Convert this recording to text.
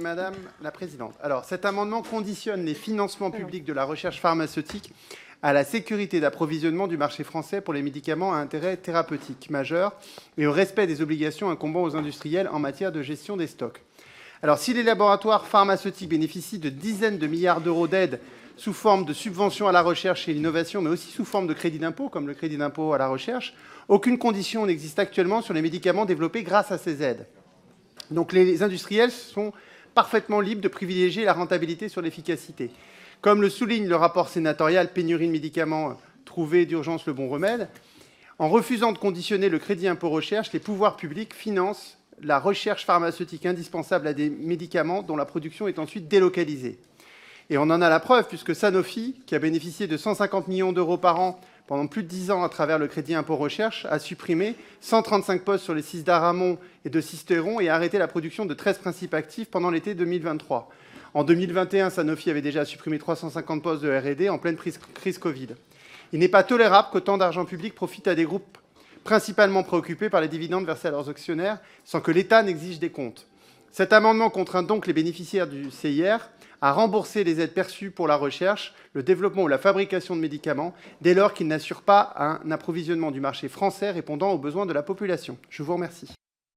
Madame la Présidente. Alors, cet amendement conditionne les financements publics de la recherche pharmaceutique à la sécurité d'approvisionnement du marché français pour les médicaments à intérêt thérapeutique majeur et au respect des obligations incombant aux industriels en matière de gestion des stocks. Alors, si les laboratoires pharmaceutiques bénéficient de dizaines de milliards d'euros d'aide sous forme de subventions à la recherche et l'innovation, mais aussi sous forme de crédit d'impôt, comme le crédit d'impôt à la recherche, aucune condition n'existe actuellement sur les médicaments développés grâce à ces aides. Donc les industriels sont parfaitement libres de privilégier la rentabilité sur l'efficacité. Comme le souligne le rapport sénatorial Pénurie de médicaments, trouver d'urgence le bon remède, en refusant de conditionner le crédit impôt recherche, les pouvoirs publics financent la recherche pharmaceutique indispensable à des médicaments dont la production est ensuite délocalisée. Et on en a la preuve, puisque Sanofi, qui a bénéficié de 150 millions d'euros par an pendant plus de 10 ans à travers le crédit impôt recherche, a supprimé 135 postes sur les 6 d'Aramon et de Sisteron et a arrêté la production de 13 principes actifs pendant l'été 2023. En 2021, Sanofi avait déjà supprimé 350 postes de R&D en pleine crise Covid. Il n'est pas tolérable qu'autant d'argent public profite à des groupes principalement préoccupés par les dividendes versés à leurs actionnaires sans que l'État n'exige des comptes. Cet amendement contraint donc les bénéficiaires du CIR à rembourser les aides perçues pour la recherche, le développement ou la fabrication de médicaments, dès lors qu'ils n'assurent pas un approvisionnement du marché français répondant aux besoins de la population. Je vous remercie.